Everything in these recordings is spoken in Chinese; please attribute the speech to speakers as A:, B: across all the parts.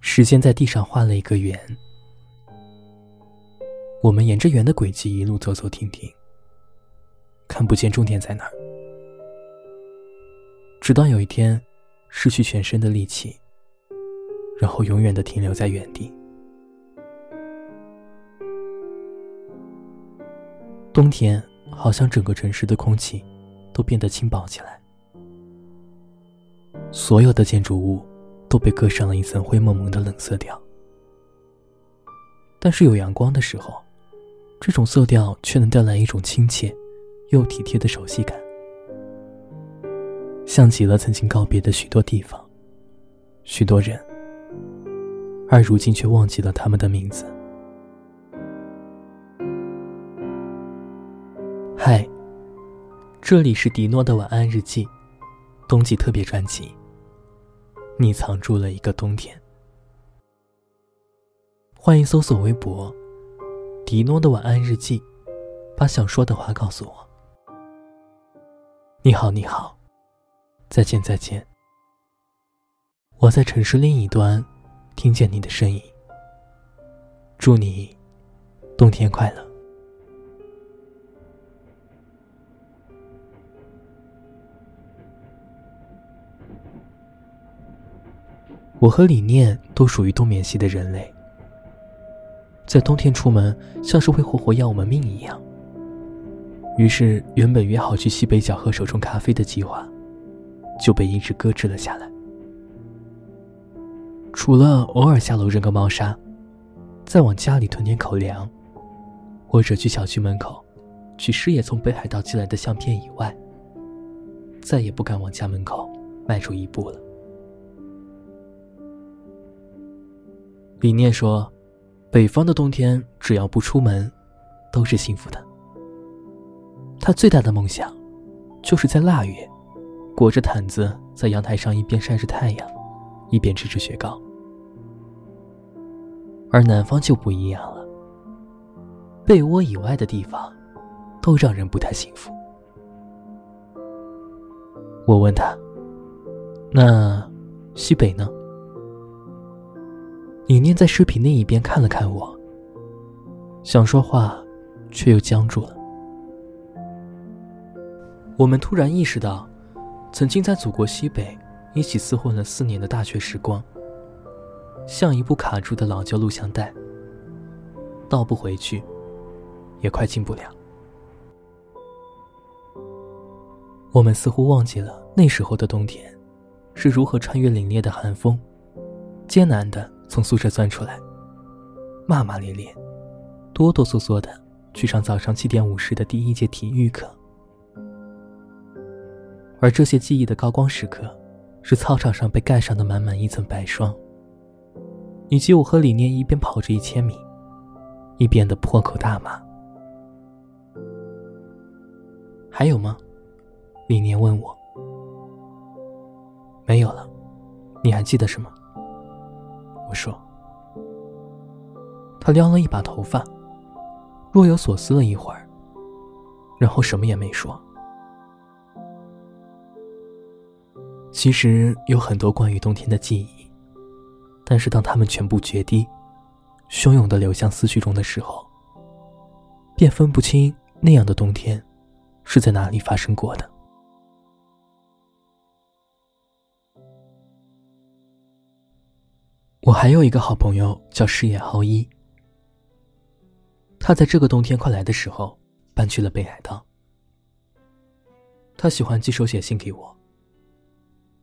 A: 时间在地上画了一个圆，我们沿着圆的轨迹一路走走停停，看不见终点在哪儿。直到有一天，失去全身的力气，然后永远的停留在原地。冬天好像整个城市的空气都变得轻薄起来，所有的建筑物都被搁上了一层灰蒙蒙的冷色调。但是有阳光的时候，这种色调却能带来一种亲切又体贴的熟悉感，像极了曾经告别的许多地方、许多人，而如今却忘记了他们的名字。嗨，这里是迪诺的晚安日记，冬季特别专辑。你藏住了一个冬天。欢迎搜索微博“迪诺的晚安日记”，把想说的话告诉我。你好，你好，再见，再见。我在城市另一端，听见你的声音。祝你冬天快乐。我和李念都属于冬眠系的人类，在冬天出门像是会活活要我们命一样。于是，原本约好去西北角喝手冲咖啡的计划，就被一直搁置了下来。除了偶尔下楼扔个猫砂，再往家里囤点口粮，或者去小区门口取师爷从北海道寄来的相片以外，再也不敢往家门口迈出一步了。李念说：“北方的冬天，只要不出门，都是幸福的。他最大的梦想，就是在腊月，裹着毯子在阳台上一边晒着太阳，一边吃着雪糕。而南方就不一样了，被窝以外的地方，都让人不太幸福。”我问他：“那西北呢？”李念在视频那一边看了看我，想说话，却又僵住了。我们突然意识到，曾经在祖国西北一起厮混了四年的大学时光，像一部卡住的老旧录像带，倒不回去，也快进不了。我们似乎忘记了那时候的冬天，是如何穿越凛冽的寒风，艰难的。从宿舍钻出来，骂骂咧咧，哆哆嗦嗦的去上早上七点五十的第一节体育课。而这些记忆的高光时刻，是操场上被盖上的满满一层白霜，以及我和李念一边跑着一千米，一边的破口大骂。还有吗？李念问我。没有了，你还记得什么？我说：“他撩了一把头发，若有所思了一会儿，然后什么也没说。其实有很多关于冬天的记忆，但是当他们全部决堤，汹涌的流向思绪中的时候，便分不清那样的冬天是在哪里发生过的。”我还有一个好朋友叫矢野浩一，他在这个冬天快来的时候搬去了北海道。他喜欢寄手写信给我。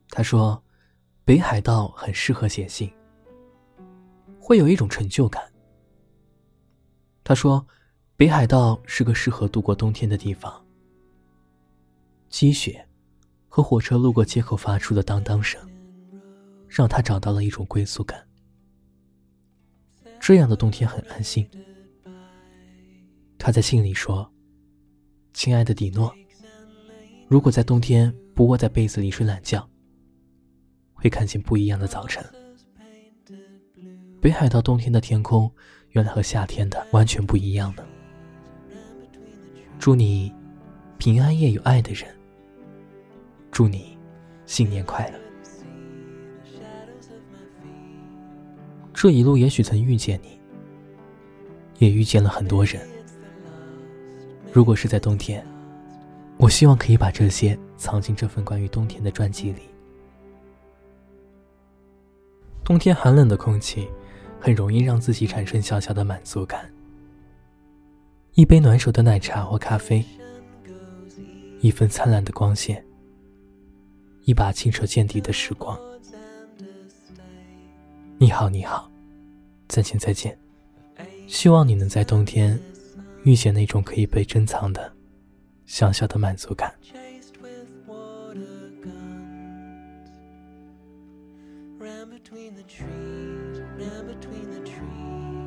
A: 他说，北海道很适合写信，会有一种成就感。他说，北海道是个适合度过冬天的地方。积雪和火车路过街口发出的当当声，让他找到了一种归宿感。这样的冬天很安心。他在信里说：“亲爱的迪诺，如果在冬天不窝在被子里睡懒觉，会看见不一样的早晨。北海道冬天的天空原来和夏天的完全不一样呢。祝你平安夜有爱的人。祝你新年快乐。”这一路也许曾遇见你，也遇见了很多人。如果是在冬天，我希望可以把这些藏进这份关于冬天的专辑里。冬天寒冷的空气，很容易让自己产生小小的满足感。一杯暖手的奶茶或咖啡，一份灿烂的光线，一把清澈见底的时光。你好，你好，再见，再见。希望你能在冬天遇见那种可以被珍藏的小小的满足感。
B: till I couldn't see the trees.